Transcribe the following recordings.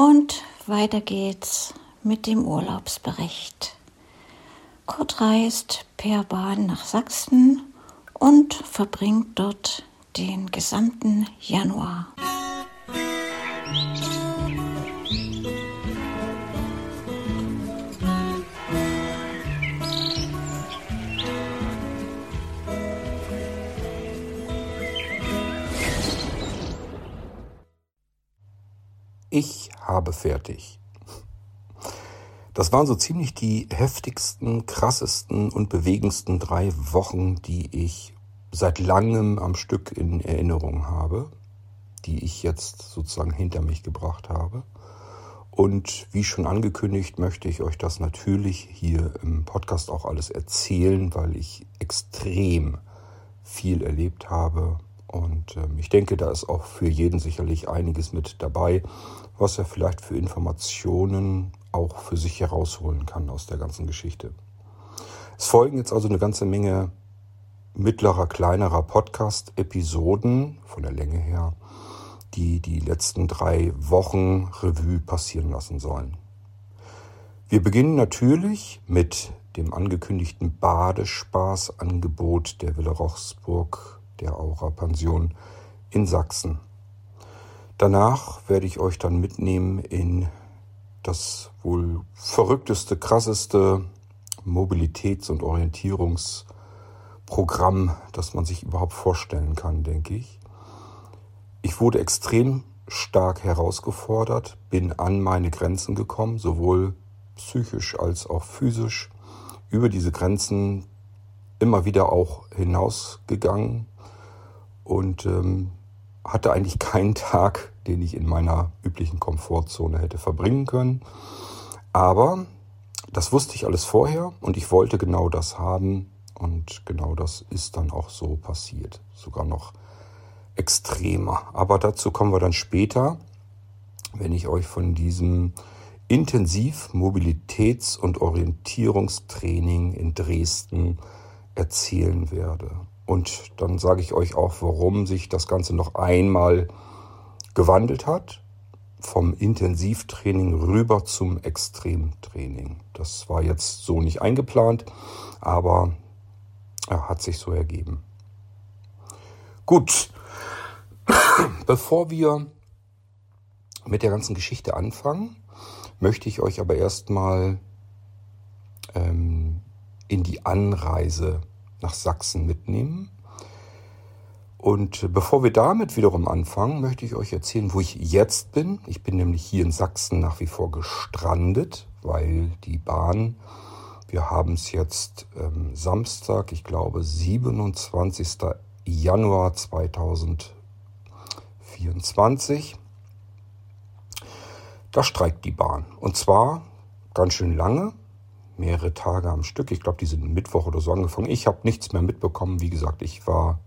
Und weiter geht's mit dem Urlaubsbericht. Kurt reist per Bahn nach Sachsen und verbringt dort den gesamten Januar. Ich habe fertig. Das waren so ziemlich die heftigsten, krassesten und bewegendsten drei Wochen, die ich seit langem am Stück in Erinnerung habe, die ich jetzt sozusagen hinter mich gebracht habe. Und wie schon angekündigt, möchte ich euch das natürlich hier im Podcast auch alles erzählen, weil ich extrem viel erlebt habe und ähm, ich denke, da ist auch für jeden sicherlich einiges mit dabei, was er vielleicht für Informationen auch für sich herausholen kann aus der ganzen Geschichte. Es folgen jetzt also eine ganze Menge mittlerer, kleinerer Podcast-Episoden von der Länge her, die die letzten drei Wochen Revue passieren lassen sollen. Wir beginnen natürlich mit dem angekündigten Badespaßangebot der Villa Rochsburg der Aura-Pension in Sachsen. Danach werde ich euch dann mitnehmen in das wohl verrückteste, krasseste Mobilitäts- und Orientierungsprogramm, das man sich überhaupt vorstellen kann, denke ich. Ich wurde extrem stark herausgefordert, bin an meine Grenzen gekommen, sowohl psychisch als auch physisch, über diese Grenzen immer wieder auch hinausgegangen, und ähm, hatte eigentlich keinen Tag, den ich in meiner üblichen Komfortzone hätte verbringen können. Aber das wusste ich alles vorher und ich wollte genau das haben und genau das ist dann auch so passiert. Sogar noch extremer. Aber dazu kommen wir dann später, wenn ich euch von diesem Intensiv Mobilitäts- und Orientierungstraining in Dresden erzählen werde. Und dann sage ich euch auch, warum sich das Ganze noch einmal gewandelt hat. Vom Intensivtraining rüber zum Extremtraining. Das war jetzt so nicht eingeplant, aber er hat sich so ergeben. Gut, bevor wir mit der ganzen Geschichte anfangen, möchte ich euch aber erstmal ähm, in die Anreise nach Sachsen mitnehmen. Und bevor wir damit wiederum anfangen, möchte ich euch erzählen, wo ich jetzt bin. Ich bin nämlich hier in Sachsen nach wie vor gestrandet, weil die Bahn, wir haben es jetzt ähm, Samstag, ich glaube 27. Januar 2024. Da streikt die Bahn. Und zwar ganz schön lange mehrere Tage am Stück. Ich glaube, die sind Mittwoch oder so angefangen. Ich habe nichts mehr mitbekommen. Wie gesagt, ich war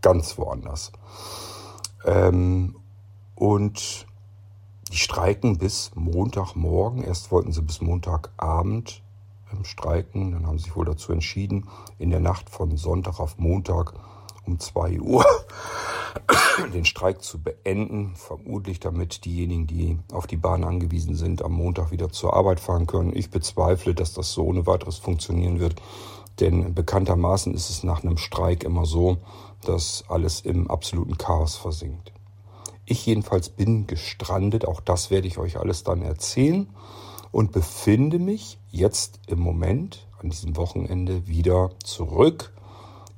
ganz woanders. Ähm, und die streiken bis Montagmorgen. Erst wollten sie bis Montagabend ähm, streiken. Dann haben sie sich wohl dazu entschieden, in der Nacht von Sonntag auf Montag um 2 Uhr den Streik zu beenden. Vermutlich damit diejenigen, die auf die Bahn angewiesen sind, am Montag wieder zur Arbeit fahren können. Ich bezweifle, dass das so ohne weiteres funktionieren wird. Denn bekanntermaßen ist es nach einem Streik immer so, dass alles im absoluten Chaos versinkt. Ich jedenfalls bin gestrandet, auch das werde ich euch alles dann erzählen und befinde mich jetzt im Moment an diesem Wochenende wieder zurück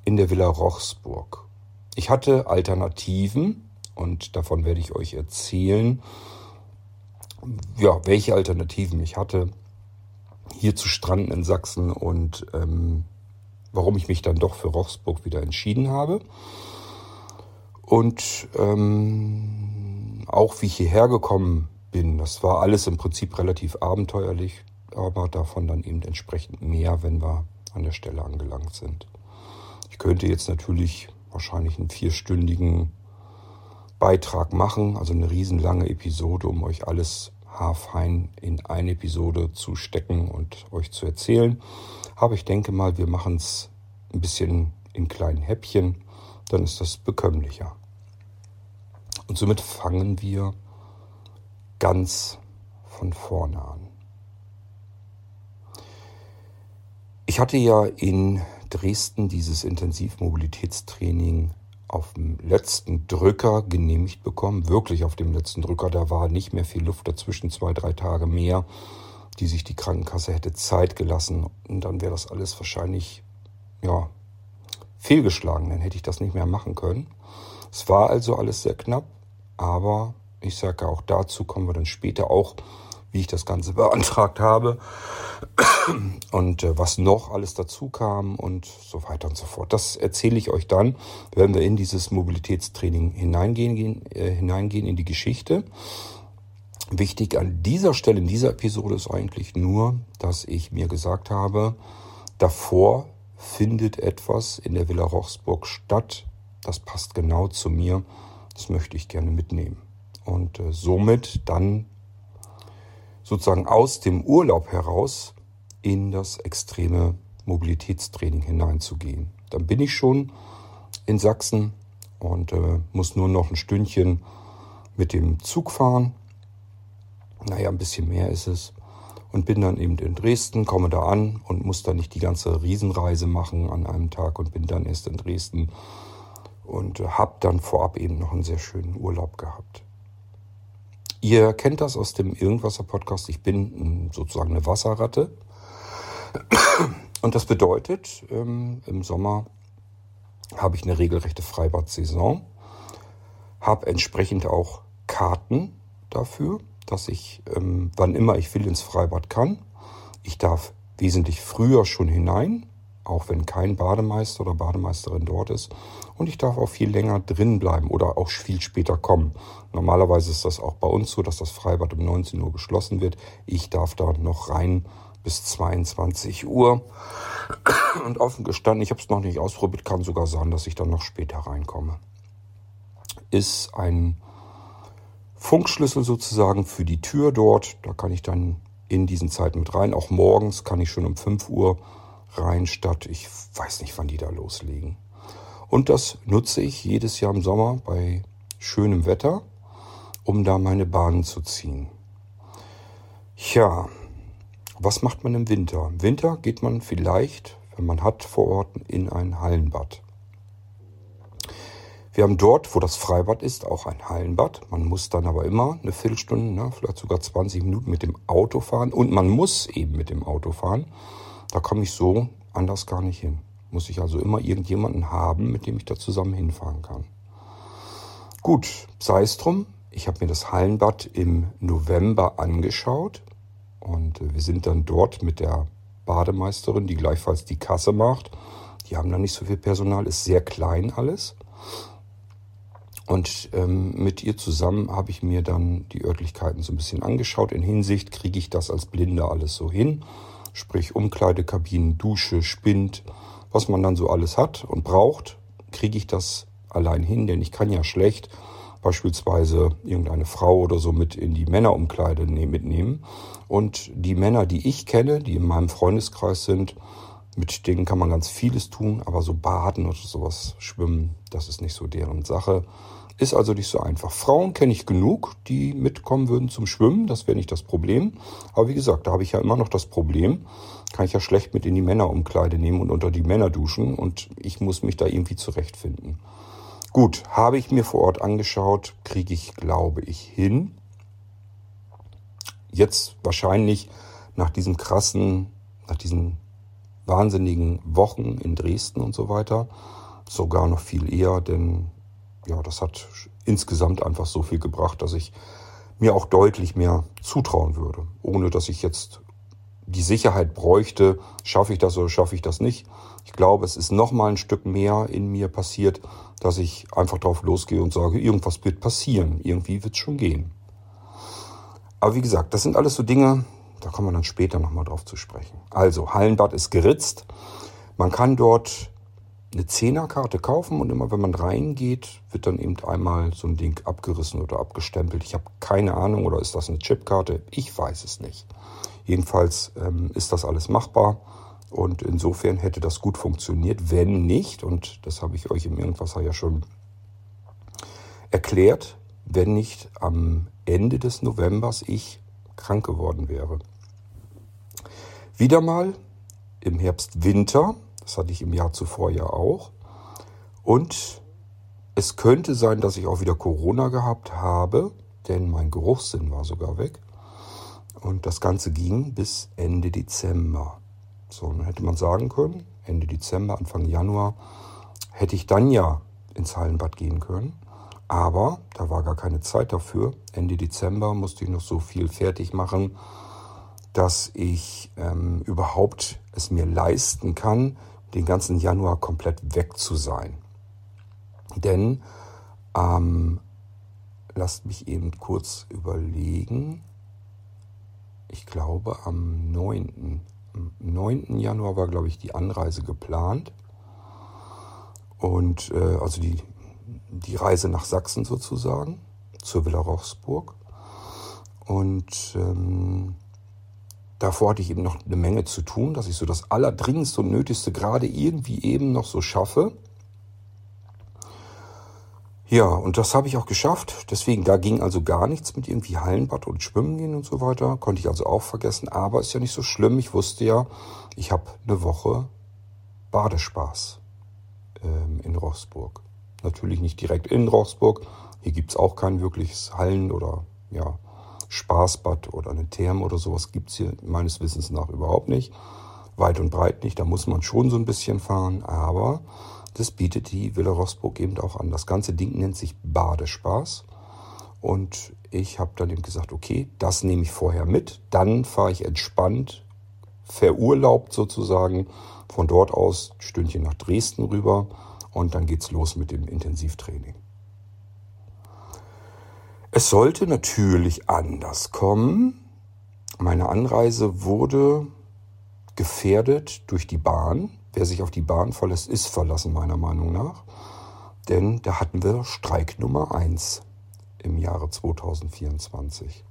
in der Villa Rochsburg. Ich hatte Alternativen und davon werde ich euch erzählen, ja, welche Alternativen ich hatte, hier zu stranden in Sachsen und ähm, warum ich mich dann doch für Rochsburg wieder entschieden habe. Und ähm, auch wie ich hierher gekommen bin, das war alles im Prinzip relativ abenteuerlich, aber davon dann eben entsprechend mehr, wenn wir an der Stelle angelangt sind. Ich könnte jetzt natürlich wahrscheinlich einen vierstündigen Beitrag machen, also eine riesenlange Episode, um euch alles haarfein in eine Episode zu stecken und euch zu erzählen. Aber ich denke mal, wir machen es ein bisschen in kleinen Häppchen, dann ist das bekömmlicher. Und somit fangen wir ganz von vorne an. Ich hatte ja in Dresden dieses Intensivmobilitätstraining auf dem letzten Drücker genehmigt bekommen, wirklich auf dem letzten Drücker. Da war nicht mehr viel Luft dazwischen, zwei, drei Tage mehr, die sich die Krankenkasse hätte Zeit gelassen. Und dann wäre das alles wahrscheinlich, ja, fehlgeschlagen. Dann hätte ich das nicht mehr machen können. Es war also alles sehr knapp, aber ich sage auch dazu kommen wir dann später auch, wie ich das Ganze beantragt habe und äh, was noch alles dazu kam und so weiter und so fort. Das erzähle ich euch dann, wenn wir in dieses Mobilitätstraining hineingehen, äh, hineingehen in die Geschichte. Wichtig an dieser Stelle, in dieser Episode ist eigentlich nur, dass ich mir gesagt habe, davor findet etwas in der Villa Rochsburg statt. Das passt genau zu mir. Das möchte ich gerne mitnehmen. Und äh, somit dann sozusagen aus dem Urlaub heraus in das extreme Mobilitätstraining hineinzugehen. Dann bin ich schon in Sachsen und äh, muss nur noch ein Stündchen mit dem Zug fahren. Naja, ein bisschen mehr ist es. Und bin dann eben in Dresden, komme da an und muss dann nicht die ganze Riesenreise machen an einem Tag und bin dann erst in Dresden und habe dann vorab eben noch einen sehr schönen Urlaub gehabt. Ihr kennt das aus dem Irgendwasser-Podcast. Ich bin sozusagen eine Wasserratte. Und das bedeutet, ähm, im Sommer habe ich eine regelrechte Freibad-Saison, habe entsprechend auch Karten dafür, dass ich, ähm, wann immer ich will, ins Freibad kann. Ich darf wesentlich früher schon hinein, auch wenn kein Bademeister oder Bademeisterin dort ist. Und ich darf auch viel länger drin bleiben oder auch viel später kommen. Normalerweise ist das auch bei uns so, dass das Freibad um 19 Uhr geschlossen wird. Ich darf da noch rein bis 22 Uhr. Und offen gestanden, ich habe es noch nicht ausprobiert, kann sogar sein, dass ich dann noch später reinkomme. Ist ein Funkschlüssel sozusagen für die Tür dort. Da kann ich dann in diesen Zeiten mit rein. Auch morgens kann ich schon um 5 Uhr rein, statt ich weiß nicht, wann die da loslegen. Und das nutze ich jedes Jahr im Sommer bei schönem Wetter, um da meine Bahnen zu ziehen. Ja, was macht man im Winter? Im Winter geht man vielleicht, wenn man hat vor Ort, in ein Hallenbad. Wir haben dort, wo das Freibad ist, auch ein Hallenbad. Man muss dann aber immer eine Viertelstunde, ne, vielleicht sogar 20 Minuten mit dem Auto fahren. Und man muss eben mit dem Auto fahren. Da komme ich so anders gar nicht hin. Muss ich also immer irgendjemanden haben, mit dem ich da zusammen hinfahren kann. Gut, sei es drum. Ich habe mir das Hallenbad im November angeschaut. Und äh, wir sind dann dort mit der Bademeisterin, die gleichfalls die Kasse macht. Die haben da nicht so viel Personal, ist sehr klein alles. Und ähm, mit ihr zusammen habe ich mir dann die Örtlichkeiten so ein bisschen angeschaut. In Hinsicht kriege ich das als Blinde alles so hin. Sprich Umkleidekabinen, Dusche, Spind, was man dann so alles hat und braucht, kriege ich das allein hin, denn ich kann ja schlecht beispielsweise irgendeine Frau oder so mit in die Männerumkleide ne-, mitnehmen. Und die Männer, die ich kenne, die in meinem Freundeskreis sind, mit denen kann man ganz vieles tun, aber so baden oder sowas, schwimmen, das ist nicht so deren Sache. Ist also nicht so einfach. Frauen kenne ich genug, die mitkommen würden zum Schwimmen, das wäre nicht das Problem. Aber wie gesagt, da habe ich ja immer noch das Problem, kann ich ja schlecht mit in die Männerumkleide nehmen und unter die Männer duschen und ich muss mich da irgendwie zurechtfinden. Gut, habe ich mir vor Ort angeschaut, kriege ich, glaube ich, hin. Jetzt wahrscheinlich nach diesem krassen, nach diesen wahnsinnigen Wochen in Dresden und so weiter, sogar noch viel eher, denn ja, das hat insgesamt einfach so viel gebracht, dass ich mir auch deutlich mehr zutrauen würde, ohne dass ich jetzt die Sicherheit bräuchte, schaffe ich das oder schaffe ich das nicht. Ich glaube, es ist noch mal ein Stück mehr in mir passiert, dass ich einfach drauf losgehe und sage, irgendwas wird passieren, irgendwie wird es schon gehen. Aber wie gesagt, das sind alles so Dinge, da kommen wir dann später nochmal drauf zu sprechen. Also, Hallenbad ist geritzt. Man kann dort eine Zehnerkarte kaufen und immer wenn man reingeht, wird dann eben einmal so ein Ding abgerissen oder abgestempelt. Ich habe keine Ahnung, oder ist das eine Chipkarte? Ich weiß es nicht. Jedenfalls ähm, ist das alles machbar und insofern hätte das gut funktioniert, wenn nicht, und das habe ich euch im Irgendwasser ja schon erklärt, wenn nicht am Ende des Novembers ich krank geworden wäre. Wieder mal im Herbst, Winter, das hatte ich im Jahr zuvor ja auch. Und es könnte sein, dass ich auch wieder Corona gehabt habe, denn mein Geruchssinn war sogar weg. Und das Ganze ging bis Ende Dezember. So, dann hätte man sagen können, Ende Dezember, Anfang Januar, hätte ich dann ja ins Hallenbad gehen können. Aber da war gar keine Zeit dafür. Ende Dezember musste ich noch so viel fertig machen, dass ich ähm, überhaupt es mir leisten kann, den ganzen Januar komplett weg zu sein. Denn ähm, lasst mich eben kurz überlegen. Ich glaube, am 9. Am 9. Januar war, glaube ich, die Anreise geplant. Und äh, also die, die Reise nach Sachsen sozusagen, zur Villa Rochsburg. Und ähm, davor hatte ich eben noch eine Menge zu tun, dass ich so das Allerdringendste und Nötigste gerade irgendwie eben noch so schaffe. Ja, und das habe ich auch geschafft. Deswegen, da ging also gar nichts mit irgendwie Hallenbad und Schwimmen gehen und so weiter. Konnte ich also auch vergessen. Aber ist ja nicht so schlimm. Ich wusste ja, ich habe eine Woche Badespaß ähm, in Rochsburg. Natürlich nicht direkt in Rochsburg. Hier gibt es auch kein wirkliches Hallen- oder ja, Spaßbad oder eine Therme oder sowas gibt es hier meines Wissens nach überhaupt nicht. Weit und breit nicht. Da muss man schon so ein bisschen fahren. Aber das bietet die Villa Rossburg eben auch an. Das ganze Ding nennt sich Badespaß. Und ich habe dann eben gesagt, okay, das nehme ich vorher mit. Dann fahre ich entspannt, verurlaubt sozusagen, von dort aus Stündchen nach Dresden rüber. Und dann geht's los mit dem Intensivtraining. Es sollte natürlich anders kommen. Meine Anreise wurde gefährdet durch die Bahn. Wer sich auf die Bahn verlässt, ist verlassen, meiner Meinung nach. Denn da hatten wir Streik Nummer 1 im Jahre 2024.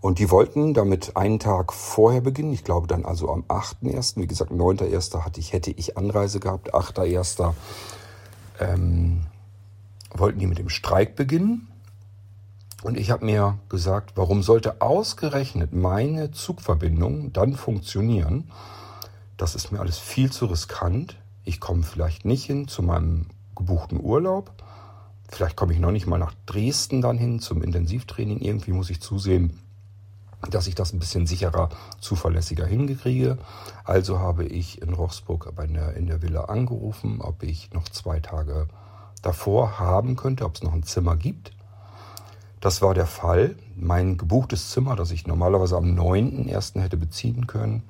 Und die wollten damit einen Tag vorher beginnen. Ich glaube dann also am 8.1. Wie gesagt, 9.1. hatte ich, hätte ich Anreise gehabt. 8.1. Ähm, wollten die mit dem Streik beginnen. Und ich habe mir gesagt, warum sollte ausgerechnet meine Zugverbindung dann funktionieren, das ist mir alles viel zu riskant. Ich komme vielleicht nicht hin zu meinem gebuchten Urlaub. Vielleicht komme ich noch nicht mal nach Dresden dann hin zum Intensivtraining. Irgendwie muss ich zusehen, dass ich das ein bisschen sicherer, zuverlässiger hingekriege. Also habe ich in Rochsburg in der Villa angerufen, ob ich noch zwei Tage davor haben könnte, ob es noch ein Zimmer gibt. Das war der Fall. Mein gebuchtes Zimmer, das ich normalerweise am 9.1. hätte beziehen können,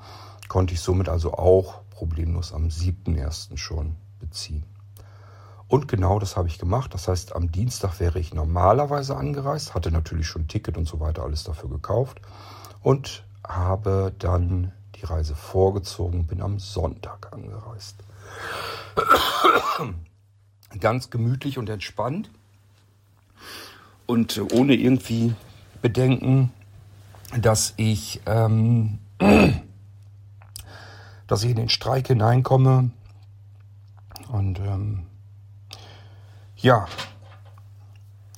konnte ich somit also auch problemlos am 7.1. schon beziehen. Und genau das habe ich gemacht. Das heißt, am Dienstag wäre ich normalerweise angereist, hatte natürlich schon Ticket und so weiter alles dafür gekauft und habe dann die Reise vorgezogen, bin am Sonntag angereist. Ganz gemütlich und entspannt und ohne irgendwie Bedenken, dass ich ähm, dass ich in den Streik hineinkomme. Und ähm, ja,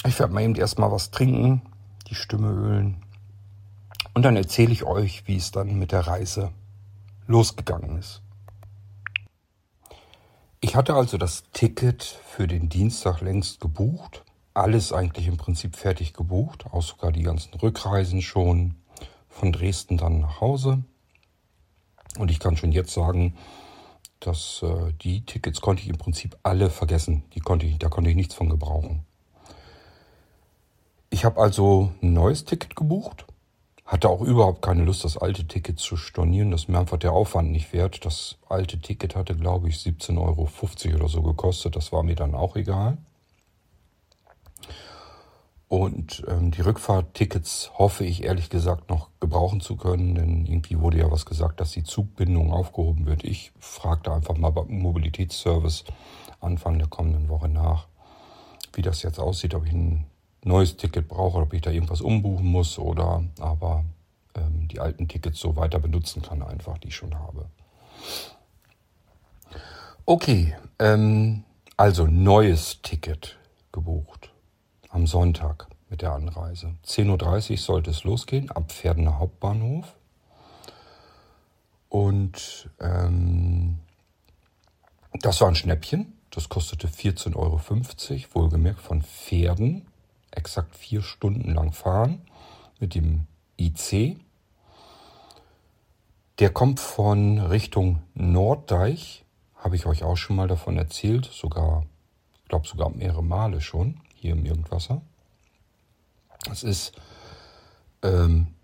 ich werde mal eben erstmal was trinken, die Stimme ölen. Und dann erzähle ich euch, wie es dann mit der Reise losgegangen ist. Ich hatte also das Ticket für den Dienstag längst gebucht. Alles eigentlich im Prinzip fertig gebucht, auch sogar die ganzen Rückreisen schon von Dresden dann nach Hause. Und ich kann schon jetzt sagen, dass äh, die Tickets konnte ich im Prinzip alle vergessen. Die konnte ich, da konnte ich nichts von gebrauchen. Ich habe also ein neues Ticket gebucht. Hatte auch überhaupt keine Lust, das alte Ticket zu stornieren. Das ist mir einfach der Aufwand nicht wert. Das alte Ticket hatte, glaube ich, 17,50 Euro oder so gekostet. Das war mir dann auch egal. Und ähm, die Rückfahrttickets hoffe ich ehrlich gesagt noch gebrauchen zu können, denn irgendwie wurde ja was gesagt, dass die Zugbindung aufgehoben wird. Ich fragte einfach mal beim Mobilitätsservice Anfang der kommenden Woche nach, wie das jetzt aussieht, ob ich ein neues Ticket brauche, ob ich da irgendwas umbuchen muss oder aber ähm, die alten Tickets so weiter benutzen kann, einfach die ich schon habe. Okay, ähm, also neues Ticket gebucht am Sonntag. mit der Anreise. 10.30 Uhr sollte es losgehen, ab Pferdener Hauptbahnhof. Und ähm, das war ein Schnäppchen. Das kostete 14,50 Euro, wohlgemerkt von Pferden. Exakt vier Stunden lang fahren mit dem IC. Der kommt von Richtung Norddeich. Habe ich euch auch schon mal davon erzählt. Sogar, ich glaube sogar mehrere Male schon hier im Irgendwasser. Es ist ähm,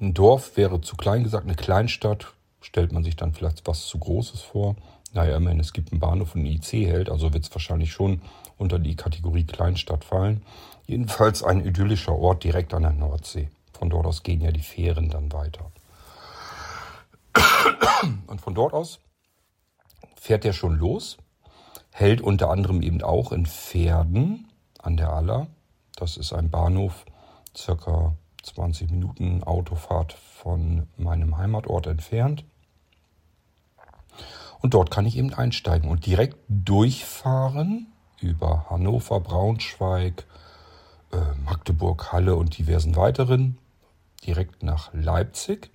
ein Dorf, wäre zu klein gesagt, eine Kleinstadt. Stellt man sich dann vielleicht was zu Großes vor. Naja, immerhin, es gibt einen Bahnhof und ein IC hält, also wird es wahrscheinlich schon unter die Kategorie Kleinstadt fallen. Jedenfalls ein idyllischer Ort direkt an der Nordsee. Von dort aus gehen ja die Fähren dann weiter. Und von dort aus fährt er schon los, hält unter anderem eben auch in Pferden an der Aller. Das ist ein Bahnhof, circa 20 Minuten Autofahrt von meinem Heimatort entfernt. Und dort kann ich eben einsteigen und direkt durchfahren über Hannover, Braunschweig, äh, Magdeburg, Halle und diversen weiteren direkt nach Leipzig.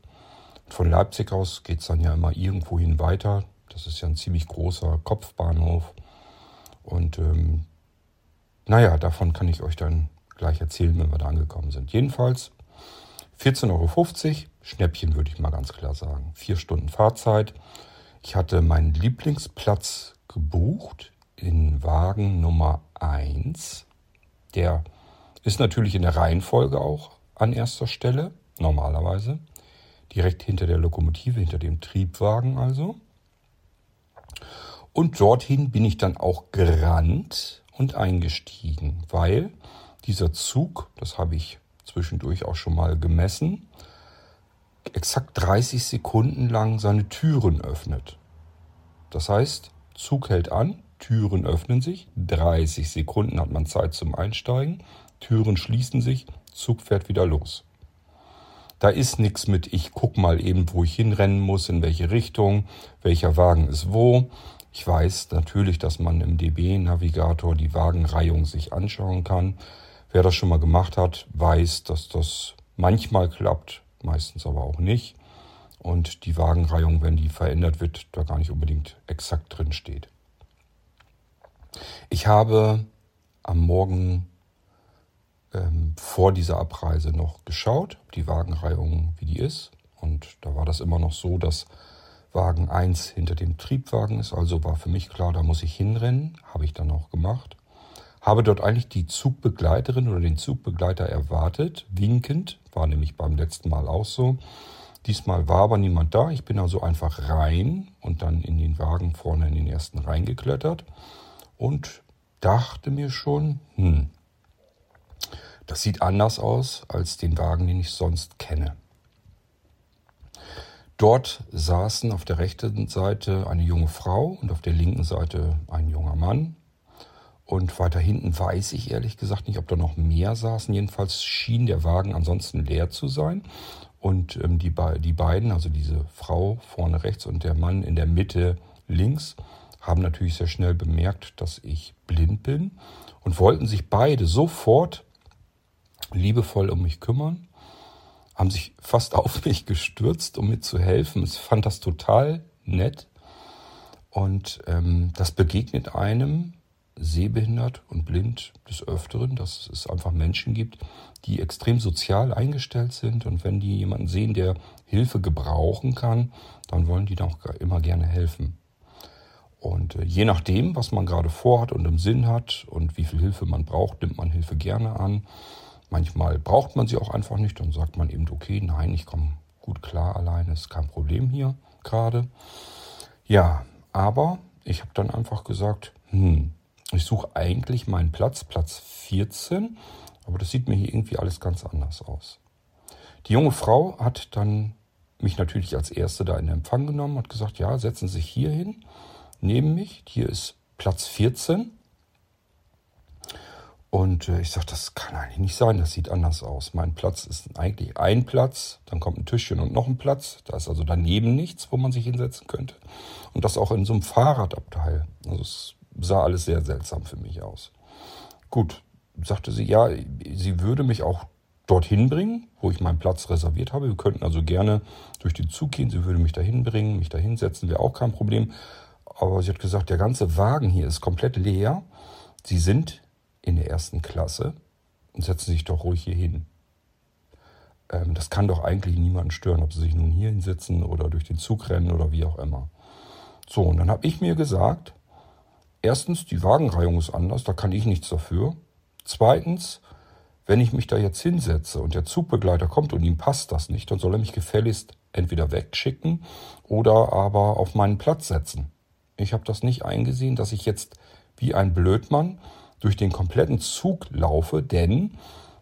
Von Leipzig aus geht es dann ja immer irgendwohin weiter. Das ist ja ein ziemlich großer Kopfbahnhof. Und ähm, naja, davon kann ich euch dann gleich erzählen, wenn wir da angekommen sind. Jedenfalls 14,50 Euro, Schnäppchen würde ich mal ganz klar sagen. Vier Stunden Fahrzeit. Ich hatte meinen Lieblingsplatz gebucht in Wagen Nummer 1. Der ist natürlich in der Reihenfolge auch an erster Stelle, normalerweise. Direkt hinter der Lokomotive, hinter dem Triebwagen also. Und dorthin bin ich dann auch gerannt und eingestiegen, weil dieser Zug, das habe ich zwischendurch auch schon mal gemessen, exakt 30 Sekunden lang seine Türen öffnet. Das heißt, Zug hält an, Türen öffnen sich, 30 Sekunden hat man Zeit zum Einsteigen, Türen schließen sich, Zug fährt wieder los. Da ist nichts mit, ich guck mal eben, wo ich hinrennen muss, in welche Richtung, welcher Wagen ist wo. Ich weiß natürlich, dass man im DB-Navigator die Wagenreihung sich anschauen kann. Wer das schon mal gemacht hat, weiß, dass das manchmal klappt, meistens aber auch nicht. Und die Wagenreihung, wenn die verändert wird, da gar nicht unbedingt exakt drin steht. Ich habe am Morgen ähm, vor dieser Abreise noch geschaut, die Wagenreihung, wie die ist. Und da war das immer noch so, dass Wagen 1 hinter dem Triebwagen ist. Also war für mich klar, da muss ich hinrennen. Habe ich dann auch gemacht. Habe dort eigentlich die Zugbegleiterin oder den Zugbegleiter erwartet, winkend. War nämlich beim letzten Mal auch so. Diesmal war aber niemand da. Ich bin also einfach rein und dann in den Wagen vorne in den ersten reingeklettert und dachte mir schon, hm, das sieht anders aus als den Wagen, den ich sonst kenne. Dort saßen auf der rechten Seite eine junge Frau und auf der linken Seite ein junger Mann. Und weiter hinten weiß ich ehrlich gesagt nicht, ob da noch mehr saßen. Jedenfalls schien der Wagen ansonsten leer zu sein. Und ähm, die, die beiden, also diese Frau vorne rechts und der Mann in der Mitte links, haben natürlich sehr schnell bemerkt, dass ich blind bin und wollten sich beide sofort liebevoll um mich kümmern, haben sich fast auf mich gestürzt, um mir zu helfen. Ich fand das total nett. Und ähm, das begegnet einem sehbehindert und blind des Öfteren, dass es einfach Menschen gibt, die extrem sozial eingestellt sind. Und wenn die jemanden sehen, der Hilfe gebrauchen kann, dann wollen die da auch immer gerne helfen. Und äh, je nachdem, was man gerade vorhat und im Sinn hat und wie viel Hilfe man braucht, nimmt man Hilfe gerne an. Manchmal braucht man sie auch einfach nicht, dann sagt man eben, okay, nein, ich komme gut klar alleine, ist kein Problem hier gerade. Ja, aber ich habe dann einfach gesagt, hm, ich suche eigentlich meinen Platz, Platz 14, aber das sieht mir hier irgendwie alles ganz anders aus. Die junge Frau hat dann mich natürlich als Erste da in Empfang genommen, hat gesagt, ja, setzen Sie sich hier hin, neben mich, hier ist Platz 14. Und äh, ich sage, das kann eigentlich nicht sein, das sieht anders aus. Mein Platz ist eigentlich ein Platz, dann kommt ein Tischchen und noch ein Platz. Da ist also daneben nichts, wo man sich hinsetzen könnte. Und das auch in so einem Fahrradabteil. Also es sah alles sehr seltsam für mich aus. Gut, sagte sie, ja, sie würde mich auch dorthin bringen, wo ich meinen Platz reserviert habe. Wir könnten also gerne durch den Zug gehen. Sie würde mich dahin bringen, mich dahin setzen, wäre auch kein Problem. Aber sie hat gesagt, der ganze Wagen hier ist komplett leer. Sie sind in der ersten Klasse und setzen sich doch ruhig hier hin. Ähm, das kann doch eigentlich niemanden stören, ob sie sich nun hier hinsetzen oder durch den Zug rennen oder wie auch immer. So, und dann habe ich mir gesagt, erstens, die Wagenreihung ist anders, da kann ich nichts dafür. Zweitens, wenn ich mich da jetzt hinsetze und der Zugbegleiter kommt und ihm passt das nicht, dann soll er mich gefälligst entweder wegschicken oder aber auf meinen Platz setzen. Ich habe das nicht eingesehen, dass ich jetzt wie ein Blödmann durch den kompletten Zug laufe, denn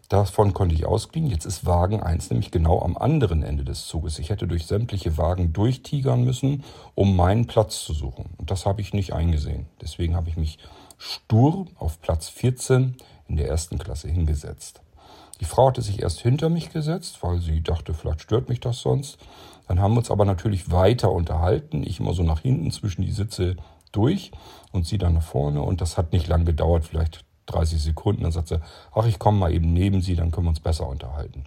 davon konnte ich ausgehen. Jetzt ist Wagen 1 nämlich genau am anderen Ende des Zuges. Ich hätte durch sämtliche Wagen durchtigern müssen, um meinen Platz zu suchen. Und das habe ich nicht eingesehen. Deswegen habe ich mich stur auf Platz 14 in der ersten Klasse hingesetzt. Die Frau hatte sich erst hinter mich gesetzt, weil sie dachte, vielleicht stört mich das sonst. Dann haben wir uns aber natürlich weiter unterhalten. Ich immer so nach hinten zwischen die Sitze durch und sie dann nach vorne. Und das hat nicht lang gedauert, vielleicht 30 Sekunden. Dann sagt sie, ach, ich komme mal eben neben sie, dann können wir uns besser unterhalten.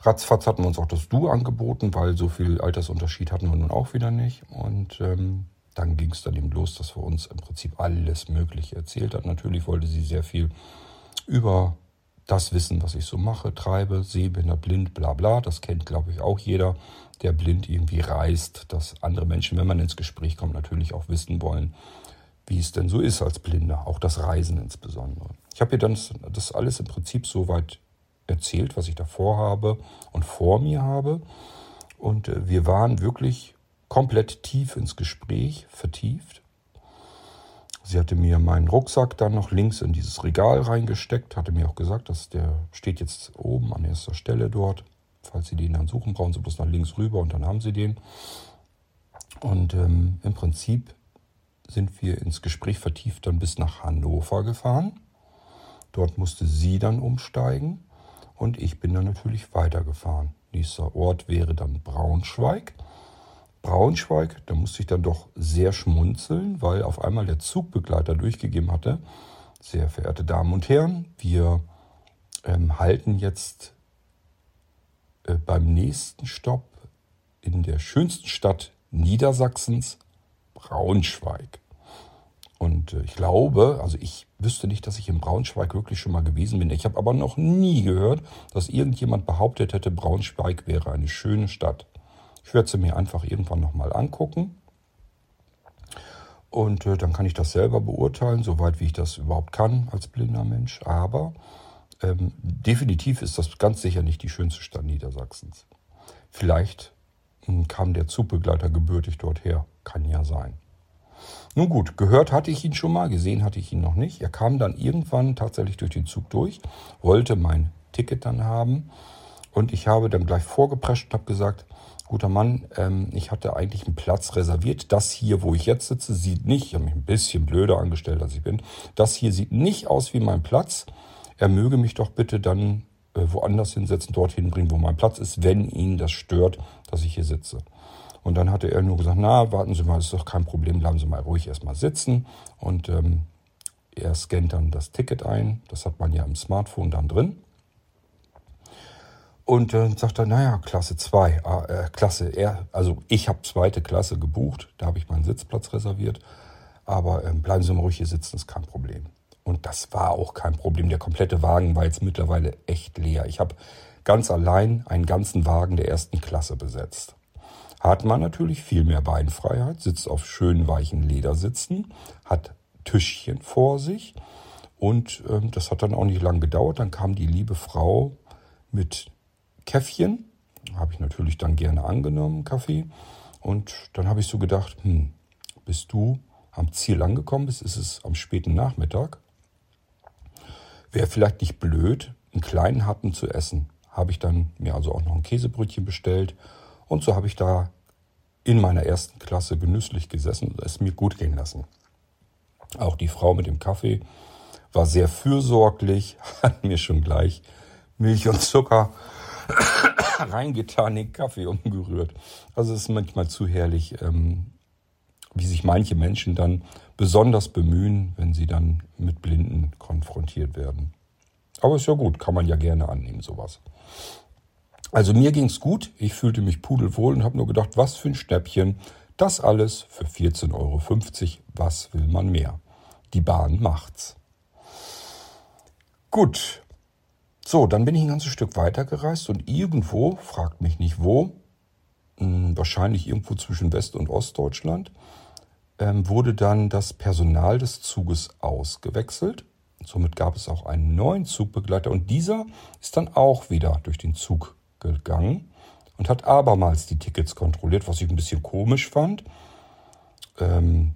Ratzfatz hatten wir uns auch das Du angeboten, weil so viel Altersunterschied hatten wir nun auch wieder nicht. Und ähm, dann ging es dann eben los, dass wir uns im Prinzip alles Mögliche erzählt hat. Natürlich wollte sie sehr viel über das wissen, was ich so mache, treibe, sehbehindert, blind, bla bla. Das kennt, glaube ich, auch jeder, der blind irgendwie reist, dass andere Menschen, wenn man ins Gespräch kommt, natürlich auch wissen wollen, wie es denn so ist als Blinder, auch das Reisen insbesondere. Ich habe ihr dann das, alles im Prinzip so weit erzählt, was ich davor habe und vor mir habe. Und äh, wir waren wirklich komplett tief ins Gespräch vertieft. Sie hatte mir meinen Rucksack dann noch links in dieses Regal reingesteckt, hatte mir auch gesagt, dass der steht jetzt oben an erster Stelle dort. Falls Sie den dann suchen, brauchen Sie bloß nach links rüber und dann haben Sie den. Und ähm, im Prinzip sind wir ins Gespräch vertieft dann bis nach Hannover gefahren. Dort musste sie dann umsteigen und ich bin dann natürlich weitergefahren. Nächster Ort wäre dann Braunschweig. Braunschweig, da musste ich dann doch sehr schmunzeln, weil auf einmal der Zugbegleiter durchgegeben hatte, sehr verehrte Damen und Herren, wir ähm, halten jetzt äh, beim nächsten Stopp in der schönsten Stadt Niedersachsens, Braunschweig. Und äh, ich glaube, also ich wüsste nicht, dass ich in Braunschweig wirklich schon mal gewesen bin. Ich habe aber noch nie gehört, dass irgendjemand behauptet hätte, Braunschweig wäre eine schöne Stadt. Ich werde sie mir einfach irgendwann nochmal angucken. Und äh, dann kann ich das selber beurteilen, soweit wie ich das überhaupt kann als blinder Mensch. Aber ähm, definitiv ist das ganz sicher nicht die schönste Stadt Niedersachsens. Vielleicht hm, kam der Zugbegleiter gebürtig dort her. Kann ja sein. Nun gut, gehört hatte ich ihn schon mal, gesehen hatte ich ihn noch nicht. Er kam dann irgendwann tatsächlich durch den Zug durch, wollte mein Ticket dann haben. Und ich habe dann gleich vorgeprescht und habe gesagt, guter Mann, ähm, ich hatte eigentlich einen Platz reserviert. Das hier, wo ich jetzt sitze, sieht nicht, ich habe mich ein bisschen blöder angestellt, als ich bin, das hier sieht nicht aus wie mein Platz. Er möge mich doch bitte dann äh, woanders hinsetzen, dorthin bringen, wo mein Platz ist, wenn ihn das stört, dass ich hier sitze. Und dann hatte er nur gesagt, na, warten Sie mal, ist doch kein Problem, bleiben Sie mal ruhig erstmal sitzen. Und ähm, er scannt dann das Ticket ein, das hat man ja im Smartphone dann drin. Und dann sagt er, naja, Klasse 2, äh, Klasse R, also ich habe zweite Klasse gebucht, da habe ich meinen Sitzplatz reserviert. Aber ähm, bleiben Sie mal ruhig hier sitzen, ist kein Problem. Und das war auch kein Problem. Der komplette Wagen war jetzt mittlerweile echt leer. Ich habe ganz allein einen ganzen Wagen der ersten Klasse besetzt. Hat man natürlich viel mehr Beinfreiheit, sitzt auf schönen weichen Ledersitzen, hat Tischchen vor sich und ähm, das hat dann auch nicht lang gedauert. Dann kam die liebe Frau mit Käffchen. Habe ich natürlich dann gerne angenommen, Kaffee. Und dann habe ich so gedacht, hm, bis du am Ziel angekommen bist, ist es am späten Nachmittag. Wäre vielleicht nicht blöd, einen kleinen Happen zu essen. Habe ich dann mir also auch noch ein Käsebrötchen bestellt. Und so habe ich da in meiner ersten Klasse genüsslich gesessen und es mir gut gehen lassen. Auch die Frau mit dem Kaffee war sehr fürsorglich, hat mir schon gleich Milch und Zucker reingetan, den Kaffee umgerührt. Also es ist manchmal zu herrlich, ähm, wie sich manche Menschen dann besonders bemühen, wenn sie dann mit Blinden konfrontiert werden. Aber ist ja gut, kann man ja gerne annehmen, sowas. Also mir ging's gut, ich fühlte mich pudelwohl und habe nur gedacht, was für ein Schnäppchen. Das alles für 14,50 Euro. Was will man mehr? Die Bahn macht's. Gut. So, dann bin ich ein ganzes Stück weitergereist und irgendwo, fragt mich nicht wo, hm, wahrscheinlich irgendwo zwischen West- und Ostdeutschland, ähm, wurde dann das Personal des Zuges ausgewechselt. Somit gab es auch einen neuen Zugbegleiter und dieser ist dann auch wieder durch den Zug gegangen und hat abermals die Tickets kontrolliert, was ich ein bisschen komisch fand. Ähm,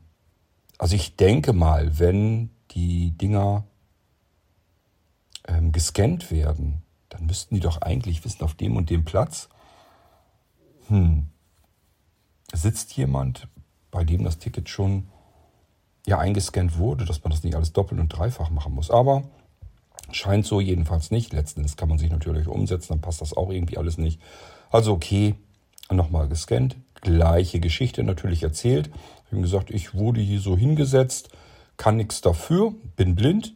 also ich denke mal, wenn die Dinger ähm, gescannt werden, dann müssten die doch eigentlich wissen, auf dem und dem Platz, hm, sitzt jemand, bei dem das Ticket schon ja eingescannt wurde, dass man das nicht alles doppelt und dreifach machen muss. Aber scheint so jedenfalls nicht. Letzten Endes kann man sich natürlich umsetzen, dann passt das auch irgendwie alles nicht. Also okay, nochmal gescannt, gleiche Geschichte natürlich erzählt. Ich habe gesagt, ich wurde hier so hingesetzt, kann nichts dafür, bin blind.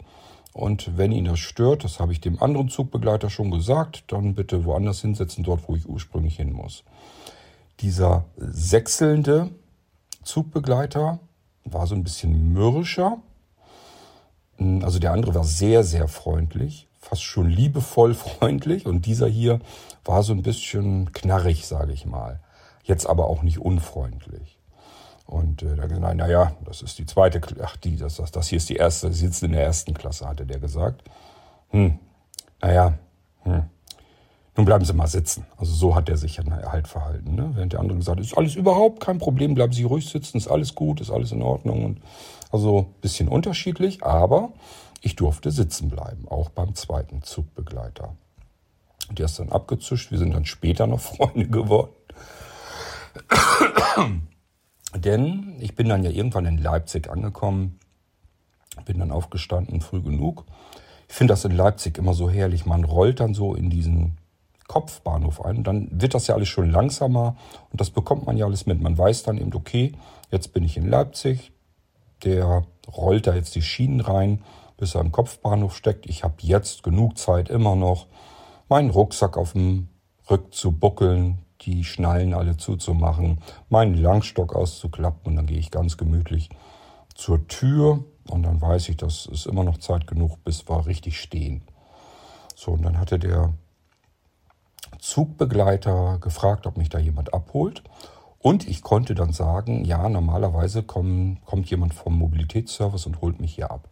Und wenn ihn das stört, das habe ich dem anderen Zugbegleiter schon gesagt, dann bitte woanders hinsetzen, dort, wo ich ursprünglich hin muss. Dieser sechselnde Zugbegleiter war so ein bisschen mürrischer. Also der andere war sehr, sehr freundlich, fast schon liebevoll freundlich. Und dieser hier war so ein bisschen knarrig, sage ich mal. Jetzt aber auch nicht unfreundlich. Und äh, da gesagt, naja, das ist die zweite, ach die, das, das, das hier ist die erste, sie sitzt in der ersten Klasse, hatte der gesagt. Hm, naja, hm. Nun bleiben Sie mal sitzen. Also so hat er sich halt verhalten. Ne? Während der andere gesagt hat, ist alles überhaupt kein Problem, bleiben Sie ruhig sitzen, ist alles gut, ist alles in Ordnung. Und also bisschen unterschiedlich, aber ich durfte sitzen bleiben, auch beim zweiten Zugbegleiter. Der ist dann abgezischt, wir sind dann später noch Freunde geworden. Denn ich bin dann ja irgendwann in Leipzig angekommen, bin dann aufgestanden früh genug. Ich finde das in Leipzig immer so herrlich. Man rollt dann so in diesen Kopfbahnhof ein. dann wird das ja alles schon langsamer und das bekommt man ja alles mit. Man weiß dann eben, okay, jetzt bin ich in Leipzig, der rollt da jetzt die Schienen rein, bis er im Kopfbahnhof steckt. Ich habe jetzt genug Zeit immer noch, meinen Rucksack auf dem Rück zu buckeln, die Schnallen alle zuzumachen, meinen Langstock auszuklappen und dann gehe ich ganz gemütlich zur Tür und dann weiß ich, das ist immer noch Zeit genug, bis wir richtig stehen. So, und dann hatte der Zugbegleiter gefragt, ob mich da jemand abholt. Und ich konnte dann sagen, ja, normalerweise komm, kommt jemand vom Mobilitätsservice und holt mich hier ab.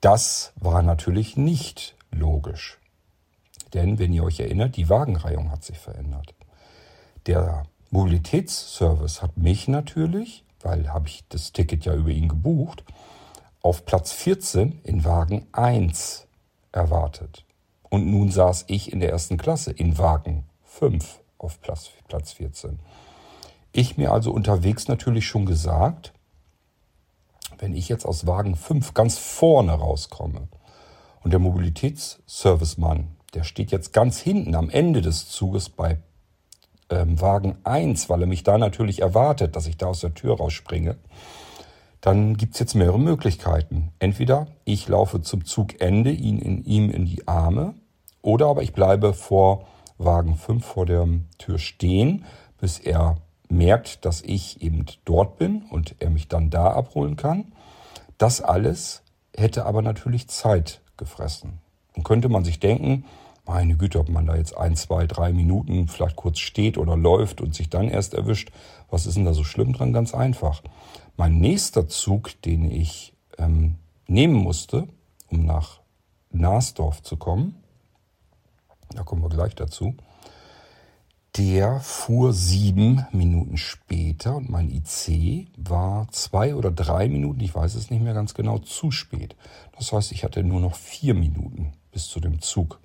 Das war natürlich nicht logisch. Denn wenn ihr euch erinnert, die Wagenreihung hat sich verändert. Der Mobilitätsservice hat mich natürlich, weil habe ich das Ticket ja über ihn gebucht, auf Platz 14 in Wagen 1 erwartet. Und nun saß ich in der ersten Klasse in Wagen 5 auf Platz, Platz 14. Ich mir also unterwegs natürlich schon gesagt, wenn ich jetzt aus Wagen 5 ganz vorne rauskomme und der Mobilitätsservicemann, der steht jetzt ganz hinten am Ende des Zuges bei ähm, Wagen 1, weil er mich da natürlich erwartet, dass ich da aus der Tür rausspringe, dann gibt es jetzt mehrere Möglichkeiten. Entweder ich laufe zum Zugende ihn in ihm in die Arme oder aber ich bleibe vor Wagen 5 vor der Tür stehen, bis er merkt, dass ich eben dort bin und er mich dann da abholen kann. Das alles hätte aber natürlich Zeit gefressen. Und könnte man sich denken, meine Güte, ob man da jetzt ein, zwei, drei Minuten vielleicht kurz steht oder läuft und sich dann erst erwischt, was ist denn da so schlimm dran? Ganz einfach. Mein nächster Zug, den ich ähm, nehmen musste, um nach Nasdorf zu kommen, da kommen wir gleich dazu, der fuhr sieben Minuten später und mein IC war zwei oder drei Minuten, ich weiß es nicht mehr ganz genau, zu spät. Das heißt, ich hatte nur noch vier Minuten bis zu dem Zug,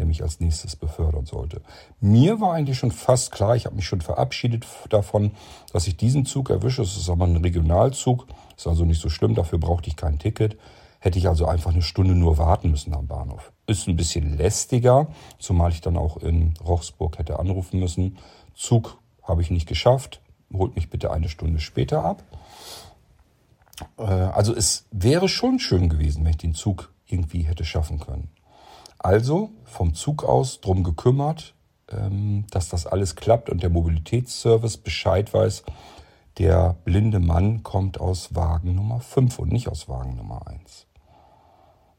der mich als nächstes befördern sollte. Mir war eigentlich schon fast klar, ich habe mich schon verabschiedet davon, dass ich diesen Zug erwische. Es ist aber ein Regionalzug, ist also nicht so schlimm, dafür brauchte ich kein Ticket. Hätte ich also einfach eine Stunde nur warten müssen am Bahnhof. Ist ein bisschen lästiger, zumal ich dann auch in Rochsburg hätte anrufen müssen. Zug habe ich nicht geschafft. holt mich bitte eine Stunde später ab. Äh, also es wäre schon schön gewesen, wenn ich den Zug irgendwie hätte schaffen können. Also vom Zug aus drum gekümmert, ähm, dass das alles klappt und der Mobilitätsservice Bescheid weiß, der blinde Mann kommt aus Wagen Nummer 5 und nicht aus Wagen Nummer 1.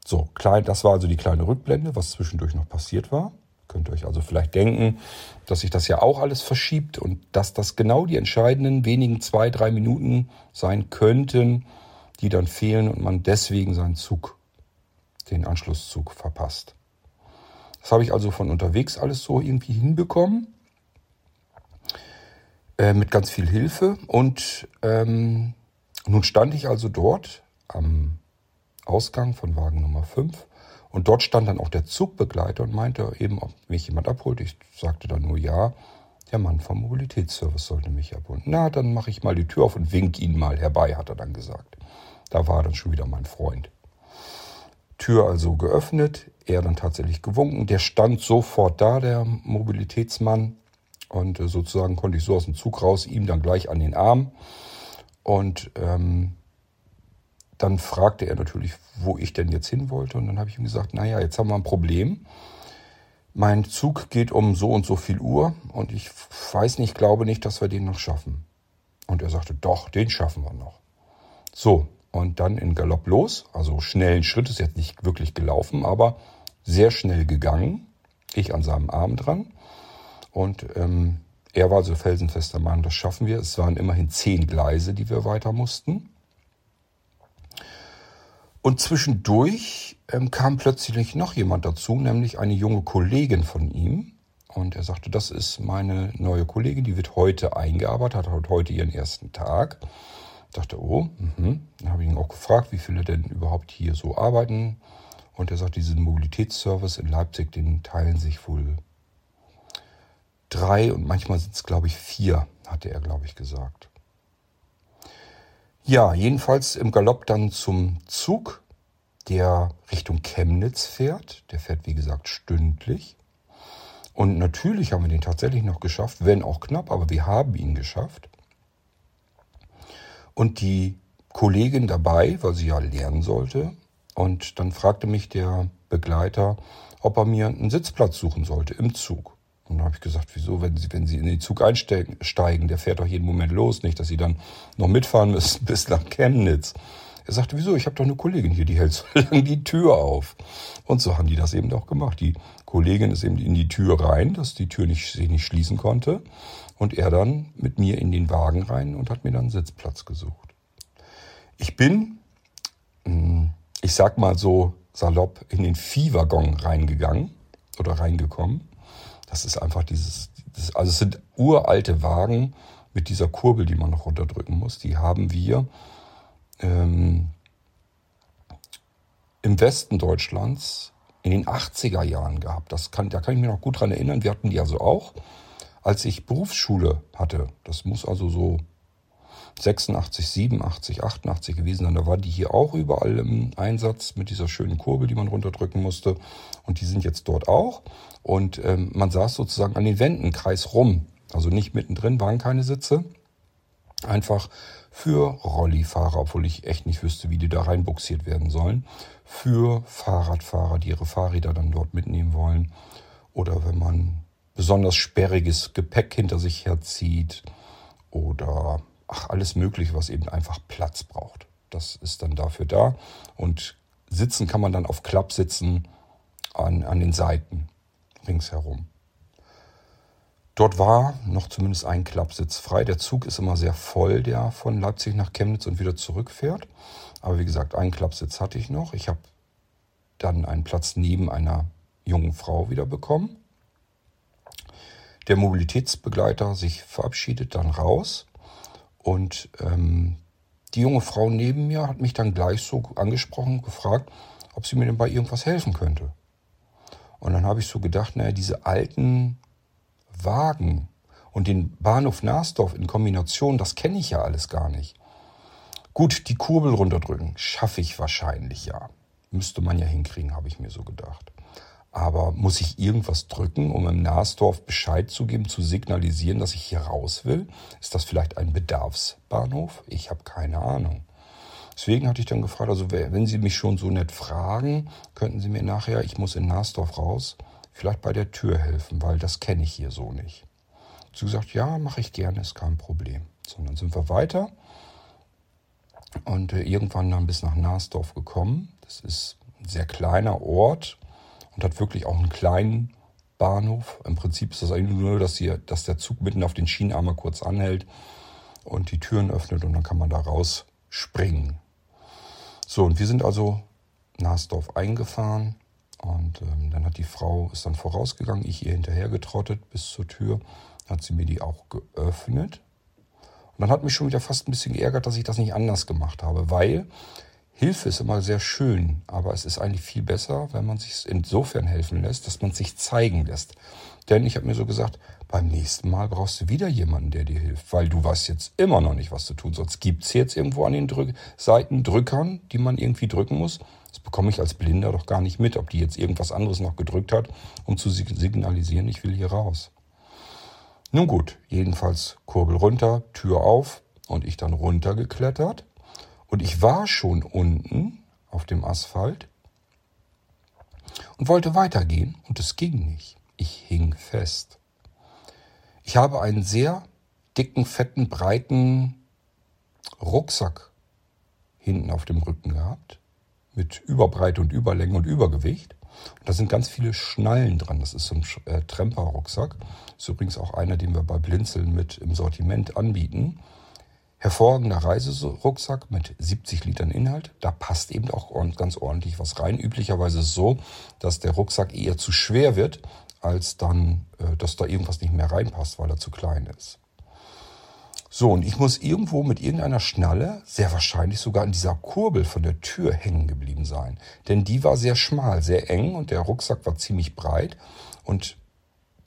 So, das war also die kleine Rückblende, was zwischendurch noch passiert war. Könnt ihr euch also vielleicht denken, dass sich das ja auch alles verschiebt und dass das genau die entscheidenden wenigen zwei, drei Minuten sein könnten, die dann fehlen und man deswegen seinen Zug, den Anschlusszug verpasst. Das habe ich also von unterwegs alles so irgendwie hinbekommen. Äh, mit ganz viel Hilfe. Und ähm, nun stand ich also dort am Ausgang von Wagen Nummer 5. Und dort stand dann auch der Zugbegleiter und meinte eben, ob mich jemand abholt. Ich sagte dann nur ja. Der Mann vom Mobilitätsservice sollte mich abholen. Na, dann mache ich mal die Tür auf und wink ihn mal herbei, hat er dann gesagt. Da war dann schon wieder mein Freund. Tür also geöffnet, er dann tatsächlich gewunken. Der stand sofort da, der Mobilitätsmann. Und äh, sozusagen konnte ich so aus dem Zug raus, ihm dann gleich an den Arm. Und ähm, dann fragte er natürlich, wo ich denn jetzt hin wollte. Und dann habe ich ihm gesagt, naja, jetzt haben wir ein Problem. Mein Zug geht um so und so viel Uhr und ich weiß nicht, glaube nicht, dass wir den noch schaffen. Und er sagte, doch, den schaffen wir noch. So, und dann in Galopp los. Also schnellen Schritt ist jetzt nicht wirklich gelaufen, aber sehr schnell gegangen. Ich an seinem Arm dran. Und ähm, er war so felsenfester Mann, das schaffen wir. Es waren immerhin zehn Gleise, die wir weiter mussten. Und zwischendurch ähm, kam plötzlich noch jemand dazu, nämlich eine junge Kollegin von ihm. Und er sagte, das ist meine neue Kollegin, die wird heute eingearbeitet, hat heute ihren ersten Tag. Dachte, oh, mh. dann habe ich ihn auch gefragt, wie viele denn überhaupt hier so arbeiten. Und er sagt, diesen Mobilitätsservice in Leipzig, den teilen sich wohl drei und manchmal sind es, glaube ich, vier, hatte er, glaube ich, gesagt. Ja, jedenfalls im Galopp dann zum Zug, der Richtung Chemnitz fährt. Der fährt, wie gesagt, stündlich. Und natürlich haben wir den tatsächlich noch geschafft, wenn auch knapp, aber wir haben ihn geschafft. Und die Kollegin dabei, weil sie ja lernen sollte. Und dann fragte mich der Begleiter, ob er mir einen Sitzplatz suchen sollte im Zug. Und dann habe ich gesagt, wieso, wenn Sie, wenn Sie in den Zug einsteigen, der fährt doch jeden Moment los, nicht, dass Sie dann noch mitfahren müssen bis nach Chemnitz. Er sagte, wieso, ich habe doch eine Kollegin hier, die hält so lange die Tür auf. Und so haben die das eben auch gemacht. Die Kollegin ist eben in die Tür rein, dass die Tür nicht, sich nicht schließen konnte. Und er dann mit mir in den Wagen rein und hat mir dann Sitzplatz gesucht. Ich bin, hm, ich sag mal so salopp, in den Viehwaggon reingegangen oder reingekommen das ist einfach dieses, das, also es sind uralte Wagen mit dieser Kurbel, die man noch runterdrücken muss. Die haben wir ähm, im Westen Deutschlands in den 80er Jahren gehabt. Das kann, da kann ich mich noch gut dran erinnern. Wir hatten die also auch, als ich Berufsschule hatte. Das muss also so 86, 87, 88 gewesen sein. Da war die hier auch überall im Einsatz mit dieser schönen Kurbel, die man runterdrücken musste. Und die sind jetzt dort auch. Und ähm, man saß sozusagen an den Wänden kreisrum. Also nicht mittendrin waren keine Sitze. Einfach für Rollifahrer, obwohl ich echt nicht wüsste, wie die da reinbuxiert werden sollen. Für Fahrradfahrer, die ihre Fahrräder dann dort mitnehmen wollen. Oder wenn man besonders sperriges Gepäck hinter sich herzieht. Oder ach, alles Mögliche, was eben einfach Platz braucht. Das ist dann dafür da. Und sitzen kann man dann auf Klappsitzen an, an den Seiten ringsherum. Dort war noch zumindest ein Klappsitz frei. Der Zug ist immer sehr voll, der von Leipzig nach Chemnitz und wieder zurückfährt. Aber wie gesagt, einen Klappsitz hatte ich noch. Ich habe dann einen Platz neben einer jungen Frau wieder bekommen. Der Mobilitätsbegleiter sich verabschiedet dann raus und ähm, die junge Frau neben mir hat mich dann gleich so angesprochen, gefragt, ob sie mir denn bei irgendwas helfen könnte. Und dann habe ich so gedacht, naja, diese alten Wagen und den Bahnhof Narsdorf in Kombination, das kenne ich ja alles gar nicht. Gut, die Kurbel runterdrücken, schaffe ich wahrscheinlich ja. Müsste man ja hinkriegen, habe ich mir so gedacht. Aber muss ich irgendwas drücken, um im Nahsdorf Bescheid zu geben, zu signalisieren, dass ich hier raus will? Ist das vielleicht ein Bedarfsbahnhof? Ich habe keine Ahnung. Deswegen hatte ich dann gefragt, also wenn Sie mich schon so nett fragen, könnten Sie mir nachher, ich muss in Nahsdorf raus, vielleicht bei der Tür helfen, weil das kenne ich hier so nicht. Sie gesagt, ja, mache ich gerne, ist kein Problem. So, dann sind wir weiter und äh, irgendwann dann bis nach Nahsdorf gekommen. Das ist ein sehr kleiner Ort, und hat wirklich auch einen kleinen Bahnhof. Im Prinzip ist das eigentlich nur, dass, hier, dass der Zug mitten auf den Schienen einmal kurz anhält und die Türen öffnet und dann kann man da rausspringen. So, und wir sind also Nasdorf eingefahren und ähm, dann hat die Frau, ist dann vorausgegangen, ich ihr hinterher getrottet bis zur Tür, hat sie mir die auch geöffnet. Und dann hat mich schon wieder fast ein bisschen geärgert, dass ich das nicht anders gemacht habe, weil Hilfe ist immer sehr schön, aber es ist eigentlich viel besser, wenn man sich insofern helfen lässt, dass man sich zeigen lässt. Denn ich habe mir so gesagt, beim nächsten Mal brauchst du wieder jemanden, der dir hilft, weil du weißt jetzt immer noch nicht, was zu tun. Sonst gibt es jetzt irgendwo an den Drück Seiten Drückern, die man irgendwie drücken muss. Das bekomme ich als Blinder doch gar nicht mit, ob die jetzt irgendwas anderes noch gedrückt hat, um zu signalisieren, ich will hier raus. Nun gut, jedenfalls Kurbel runter, Tür auf und ich dann runtergeklettert und ich war schon unten auf dem Asphalt und wollte weitergehen und es ging nicht. Ich hing fest. Ich habe einen sehr dicken, fetten, breiten Rucksack hinten auf dem Rücken gehabt mit Überbreite und Überlänge und Übergewicht. Und da sind ganz viele Schnallen dran. Das ist so ein äh, Tremper-Rucksack. Ist übrigens auch einer, den wir bei Blinzeln mit im Sortiment anbieten. Hervorragender Reiserucksack mit 70 Litern Inhalt. Da passt eben auch ganz ordentlich was rein. Üblicherweise so, dass der Rucksack eher zu schwer wird, als dann, äh, dass da irgendwas nicht mehr reinpasst, weil er zu klein ist. So, und ich muss irgendwo mit irgendeiner Schnalle, sehr wahrscheinlich sogar an dieser Kurbel von der Tür hängen geblieben sein. Denn die war sehr schmal, sehr eng und der Rucksack war ziemlich breit. Und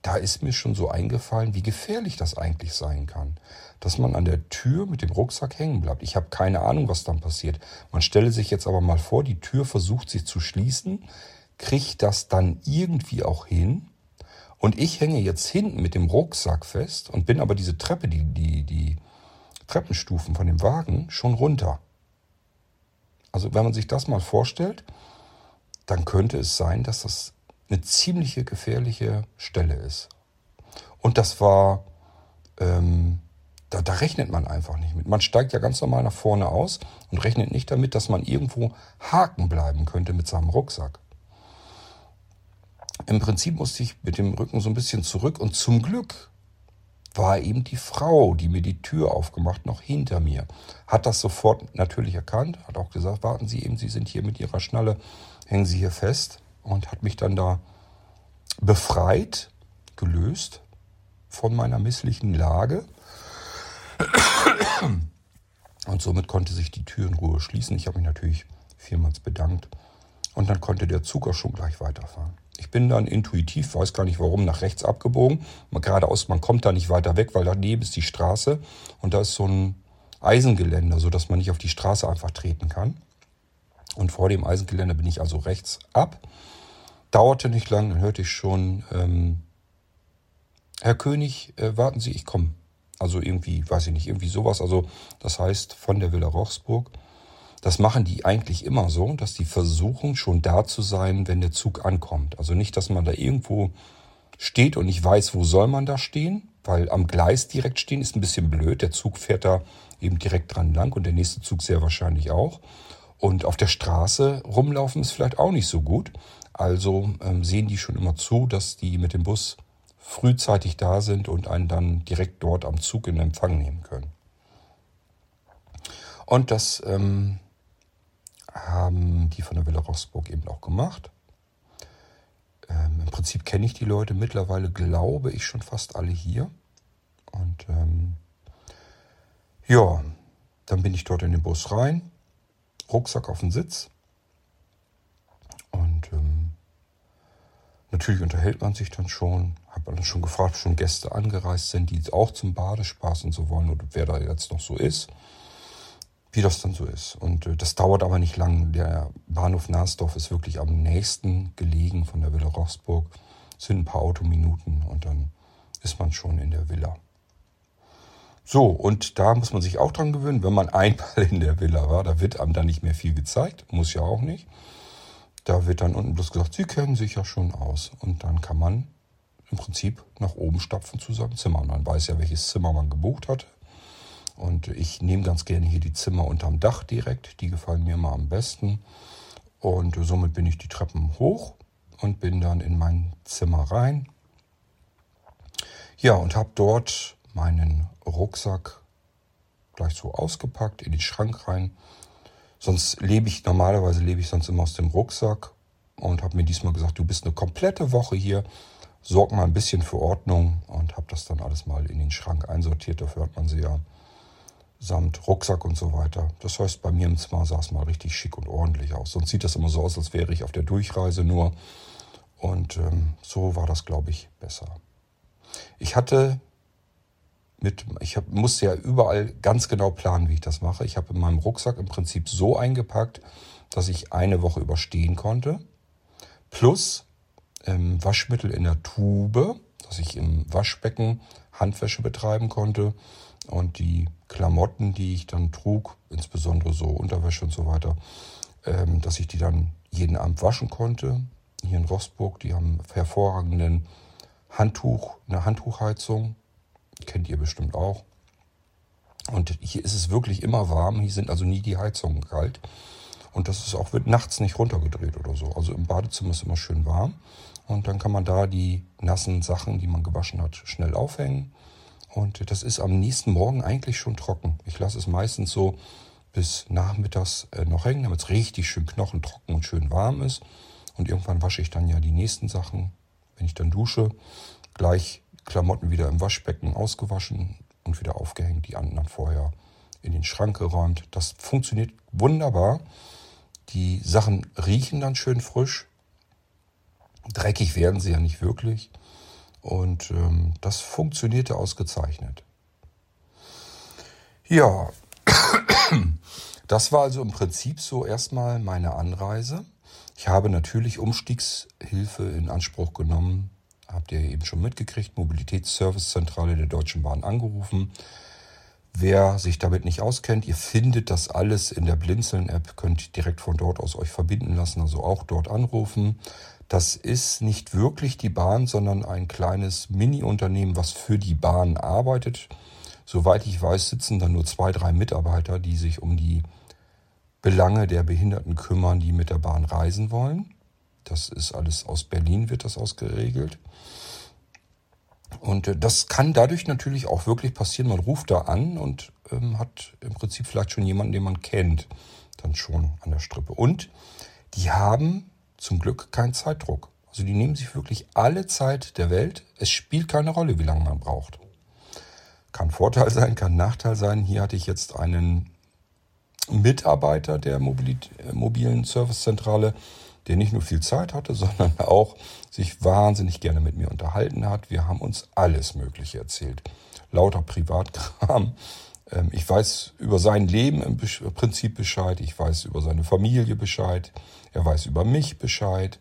da ist mir schon so eingefallen, wie gefährlich das eigentlich sein kann. Dass man an der Tür mit dem Rucksack hängen bleibt. Ich habe keine Ahnung, was dann passiert. Man stelle sich jetzt aber mal vor, die Tür versucht sich zu schließen, kriegt das dann irgendwie auch hin. Und ich hänge jetzt hinten mit dem Rucksack fest und bin aber diese Treppe, die, die, die Treppenstufen von dem Wagen schon runter. Also wenn man sich das mal vorstellt, dann könnte es sein, dass das eine ziemliche gefährliche Stelle ist. Und das war, ähm, da, da rechnet man einfach nicht mit. Man steigt ja ganz normal nach vorne aus und rechnet nicht damit, dass man irgendwo haken bleiben könnte mit seinem Rucksack. Im Prinzip musste ich mit dem Rücken so ein bisschen zurück und zum Glück war eben die Frau, die mir die Tür aufgemacht, noch hinter mir. Hat das sofort natürlich erkannt, hat auch gesagt, warten Sie eben, Sie sind hier mit Ihrer Schnalle, hängen Sie hier fest und hat mich dann da befreit, gelöst von meiner misslichen Lage. Und somit konnte sich die Tür in Ruhe schließen. Ich habe mich natürlich vielmals bedankt. Und dann konnte der Zug auch schon gleich weiterfahren. Ich bin dann intuitiv, weiß gar nicht warum, nach rechts abgebogen. Man, geradeaus, man kommt da nicht weiter weg, weil daneben ist die Straße. Und da ist so ein Eisengeländer, sodass man nicht auf die Straße einfach treten kann. Und vor dem Eisengeländer bin ich also rechts ab dauerte nicht lang, dann hörte ich schon, ähm, Herr König, äh, warten Sie, ich komme. Also irgendwie, weiß ich nicht, irgendwie sowas. Also das heißt von der Villa Rochsburg. Das machen die eigentlich immer so, dass die versuchen schon da zu sein, wenn der Zug ankommt. Also nicht, dass man da irgendwo steht und nicht weiß, wo soll man da stehen, weil am Gleis direkt stehen ist ein bisschen blöd. Der Zug fährt da eben direkt dran lang und der nächste Zug sehr wahrscheinlich auch. Und auf der Straße rumlaufen ist vielleicht auch nicht so gut. Also ähm, sehen die schon immer zu, dass die mit dem Bus frühzeitig da sind und einen dann direkt dort am Zug in Empfang nehmen können. Und das ähm, haben die von der Villa Rossburg eben auch gemacht. Ähm, Im Prinzip kenne ich die Leute mittlerweile, glaube ich, schon fast alle hier. Und ähm, ja, dann bin ich dort in den Bus rein, Rucksack auf den Sitz und ähm, Natürlich unterhält man sich dann schon. Habe schon gefragt, ob schon Gäste angereist sind, die auch zum Badespaß und so wollen oder wer da jetzt noch so ist. wie das dann so ist. Und äh, das dauert aber nicht lang. Der Bahnhof Narsdorf ist wirklich am nächsten gelegen von der Villa Rochsburg. Es sind ein paar Autominuten und dann ist man schon in der Villa. So, und da muss man sich auch dran gewöhnen, wenn man einmal in der Villa war, da wird einem dann nicht mehr viel gezeigt, muss ja auch nicht. Da wird dann unten bloß gesagt, Sie kennen sich ja schon aus. Und dann kann man im Prinzip nach oben stapfen zu seinem Zimmer. Man weiß ja, welches Zimmer man gebucht hat. Und ich nehme ganz gerne hier die Zimmer unterm Dach direkt. Die gefallen mir mal am besten. Und somit bin ich die Treppen hoch und bin dann in mein Zimmer rein. Ja, und habe dort meinen Rucksack gleich so ausgepackt, in den Schrank rein. Sonst lebe ich, normalerweise lebe ich sonst immer aus dem Rucksack und habe mir diesmal gesagt, du bist eine komplette Woche hier, sorg mal ein bisschen für Ordnung und habe das dann alles mal in den Schrank einsortiert. Dafür hat man sie ja samt Rucksack und so weiter. Das heißt, bei mir im Zimmer sah es mal richtig schick und ordentlich aus. Sonst sieht das immer so aus, als wäre ich auf der Durchreise nur. Und ähm, so war das, glaube ich, besser. Ich hatte mit, ich hab, musste ja überall ganz genau planen, wie ich das mache. Ich habe in meinem Rucksack im Prinzip so eingepackt, dass ich eine Woche überstehen konnte. Plus ähm, Waschmittel in der Tube, dass ich im Waschbecken Handwäsche betreiben konnte. Und die Klamotten, die ich dann trug, insbesondere so Unterwäsche und so weiter, ähm, dass ich die dann jeden Abend waschen konnte. Hier in Rossburg, die haben hervorragenden Handtuch, eine Handtuchheizung Kennt ihr bestimmt auch. Und hier ist es wirklich immer warm. Hier sind also nie die Heizungen kalt. Und das ist auch, wird nachts nicht runtergedreht oder so. Also im Badezimmer ist immer schön warm. Und dann kann man da die nassen Sachen, die man gewaschen hat, schnell aufhängen. Und das ist am nächsten Morgen eigentlich schon trocken. Ich lasse es meistens so bis nachmittags äh, noch hängen, damit es richtig schön knochentrocken und schön warm ist. Und irgendwann wasche ich dann ja die nächsten Sachen, wenn ich dann dusche, gleich Klamotten wieder im Waschbecken ausgewaschen und wieder aufgehängt, die anderen vorher in den Schrank geräumt. Das funktioniert wunderbar. Die Sachen riechen dann schön frisch. Dreckig werden sie ja nicht wirklich. Und ähm, das funktionierte ausgezeichnet. Ja, das war also im Prinzip so erstmal meine Anreise. Ich habe natürlich Umstiegshilfe in Anspruch genommen habt ihr eben schon mitgekriegt, Mobilitätsservicezentrale der Deutschen Bahn angerufen. Wer sich damit nicht auskennt, ihr findet das alles in der Blinzeln-App, könnt direkt von dort aus euch verbinden lassen, also auch dort anrufen. Das ist nicht wirklich die Bahn, sondern ein kleines Mini-Unternehmen, was für die Bahn arbeitet. Soweit ich weiß, sitzen da nur zwei, drei Mitarbeiter, die sich um die Belange der Behinderten kümmern, die mit der Bahn reisen wollen. Das ist alles aus Berlin, wird das ausgeregelt. Und äh, das kann dadurch natürlich auch wirklich passieren. Man ruft da an und ähm, hat im Prinzip vielleicht schon jemanden, den man kennt, dann schon an der Strippe. Und die haben zum Glück keinen Zeitdruck. Also die nehmen sich wirklich alle Zeit der Welt. Es spielt keine Rolle, wie lange man braucht. Kann Vorteil sein, kann Nachteil sein. Hier hatte ich jetzt einen Mitarbeiter der äh, mobilen Servicezentrale, der nicht nur viel Zeit hatte, sondern auch sich wahnsinnig gerne mit mir unterhalten hat. Wir haben uns alles Mögliche erzählt. Lauter Privatkram. Ähm, ich weiß über sein Leben im Prinzip Bescheid. Ich weiß über seine Familie Bescheid. Er weiß über mich Bescheid.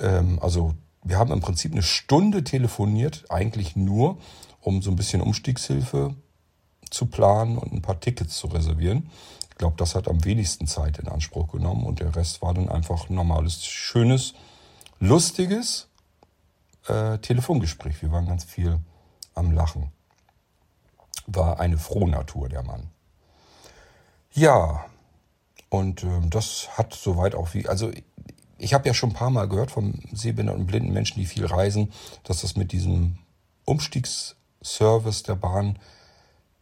Ähm, also wir haben im Prinzip eine Stunde telefoniert, eigentlich nur, um so ein bisschen Umstiegshilfe zu planen und ein paar Tickets zu reservieren glaube, das hat am wenigsten Zeit in Anspruch genommen und der Rest war dann einfach ein normales, schönes, lustiges äh, Telefongespräch. Wir waren ganz viel am Lachen. War eine frohe Natur, der Mann. Ja, und äh, das hat soweit auch wie, also ich habe ja schon ein paar Mal gehört von sehbehinderten und blinden Menschen, die viel reisen, dass das mit diesem Umstiegsservice der Bahn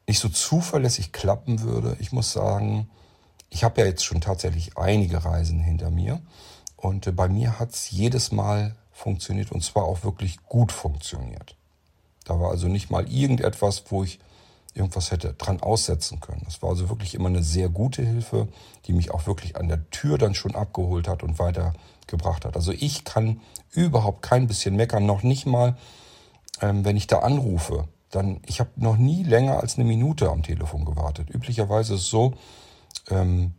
nicht so zuverlässig klappen würde. Ich muss sagen, ich habe ja jetzt schon tatsächlich einige Reisen hinter mir und äh, bei mir hat es jedes Mal funktioniert und zwar auch wirklich gut funktioniert. Da war also nicht mal irgendetwas, wo ich irgendwas hätte dran aussetzen können. Das war also wirklich immer eine sehr gute Hilfe, die mich auch wirklich an der Tür dann schon abgeholt hat und weitergebracht hat. Also ich kann überhaupt kein bisschen meckern, noch nicht mal, ähm, wenn ich da anrufe dann, ich habe noch nie länger als eine Minute am Telefon gewartet. Üblicherweise ist es so, ähm,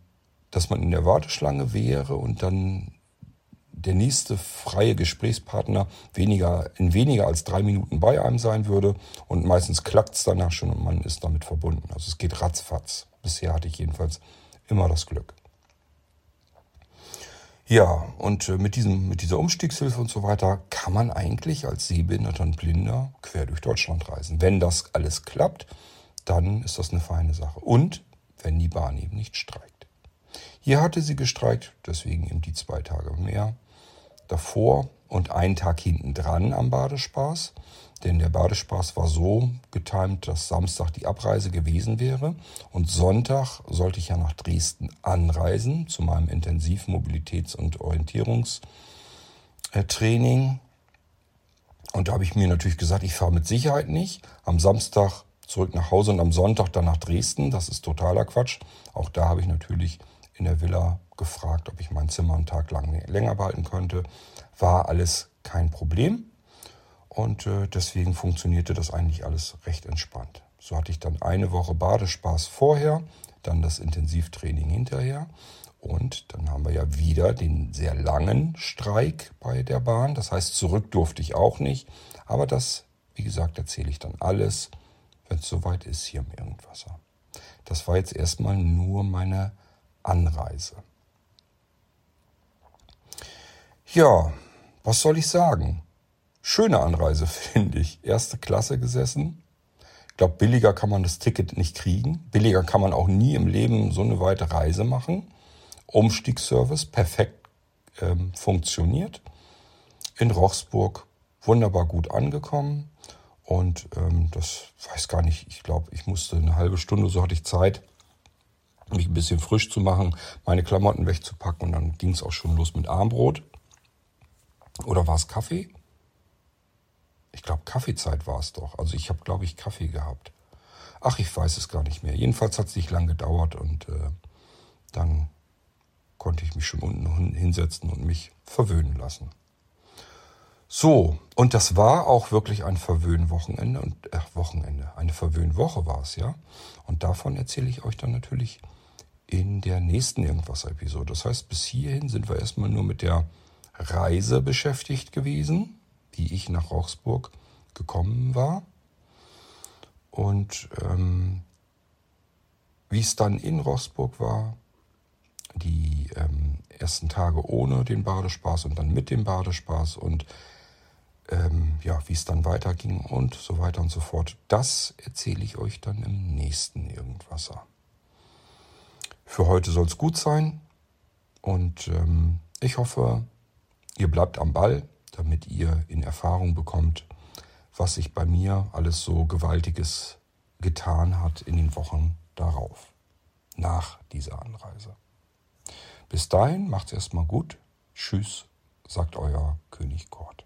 dass man in der Warteschlange wäre und dann der nächste freie Gesprächspartner weniger, in weniger als drei Minuten bei einem sein würde. Und meistens klappt es danach schon und man ist damit verbunden. Also es geht ratzfatz. Bisher hatte ich jedenfalls immer das Glück. Ja, und äh, mit, diesem, mit dieser Umstiegshilfe und so weiter kann man eigentlich als Sehbehinderter und Blinder quer durch Deutschland reisen. Wenn das alles klappt, dann ist das eine feine Sache. Und wenn die Bahn eben nicht streikt. Hier hatte sie gestreikt, deswegen eben die zwei Tage mehr davor und einen Tag hinten dran am Badespaß. Denn der Badespaß war so getimt, dass Samstag die Abreise gewesen wäre. Und Sonntag sollte ich ja nach Dresden anreisen zu meinem Intensivmobilitäts- und Orientierungstraining. Und da habe ich mir natürlich gesagt, ich fahre mit Sicherheit nicht. Am Samstag zurück nach Hause und am Sonntag dann nach Dresden. Das ist totaler Quatsch. Auch da habe ich natürlich in der Villa gefragt, ob ich mein Zimmer einen Tag lang länger behalten könnte. War alles kein Problem. Und äh, deswegen funktionierte das eigentlich alles recht entspannt. So hatte ich dann eine Woche Badespaß vorher, dann das Intensivtraining hinterher. Und dann haben wir ja wieder den sehr langen Streik bei der Bahn. Das heißt, zurück durfte ich auch nicht. Aber das, wie gesagt, erzähle ich dann alles, wenn es soweit ist hier im Irgendwasser. Das war jetzt erstmal nur meine Anreise. Ja, was soll ich sagen? Schöne Anreise, finde ich. Erste Klasse gesessen. Ich glaube, billiger kann man das Ticket nicht kriegen. Billiger kann man auch nie im Leben so eine weite Reise machen. Umstiegsservice perfekt ähm, funktioniert. In Rochsburg wunderbar gut angekommen. Und ähm, das weiß gar nicht, ich glaube, ich musste eine halbe Stunde, so hatte ich Zeit, mich ein bisschen frisch zu machen, meine Klamotten wegzupacken und dann ging es auch schon los mit Armbrot. Oder war es Kaffee? Ich glaube, Kaffeezeit war es doch. Also ich habe, glaube ich, Kaffee gehabt. Ach, ich weiß es gar nicht mehr. Jedenfalls hat es nicht lang gedauert und äh, dann konnte ich mich schon unten hinsetzen und mich verwöhnen lassen. So, und das war auch wirklich ein Verwöhnwochenende und äh, Wochenende, eine Verwöhnwoche war es, ja. Und davon erzähle ich euch dann natürlich in der nächsten Irgendwas-Episode. Das heißt, bis hierhin sind wir erstmal nur mit der Reise beschäftigt gewesen wie ich nach Rochsburg gekommen war. Und ähm, wie es dann in Rochsburg war, die ähm, ersten Tage ohne den Badespaß und dann mit dem Badespaß und ähm, ja, wie es dann weiterging und so weiter und so fort. Das erzähle ich euch dann im nächsten Irgendwasser. Für heute soll es gut sein und ähm, ich hoffe, ihr bleibt am Ball damit ihr in Erfahrung bekommt, was sich bei mir alles so Gewaltiges getan hat in den Wochen darauf, nach dieser Anreise. Bis dahin macht's erstmal gut. Tschüss, sagt euer König Kort.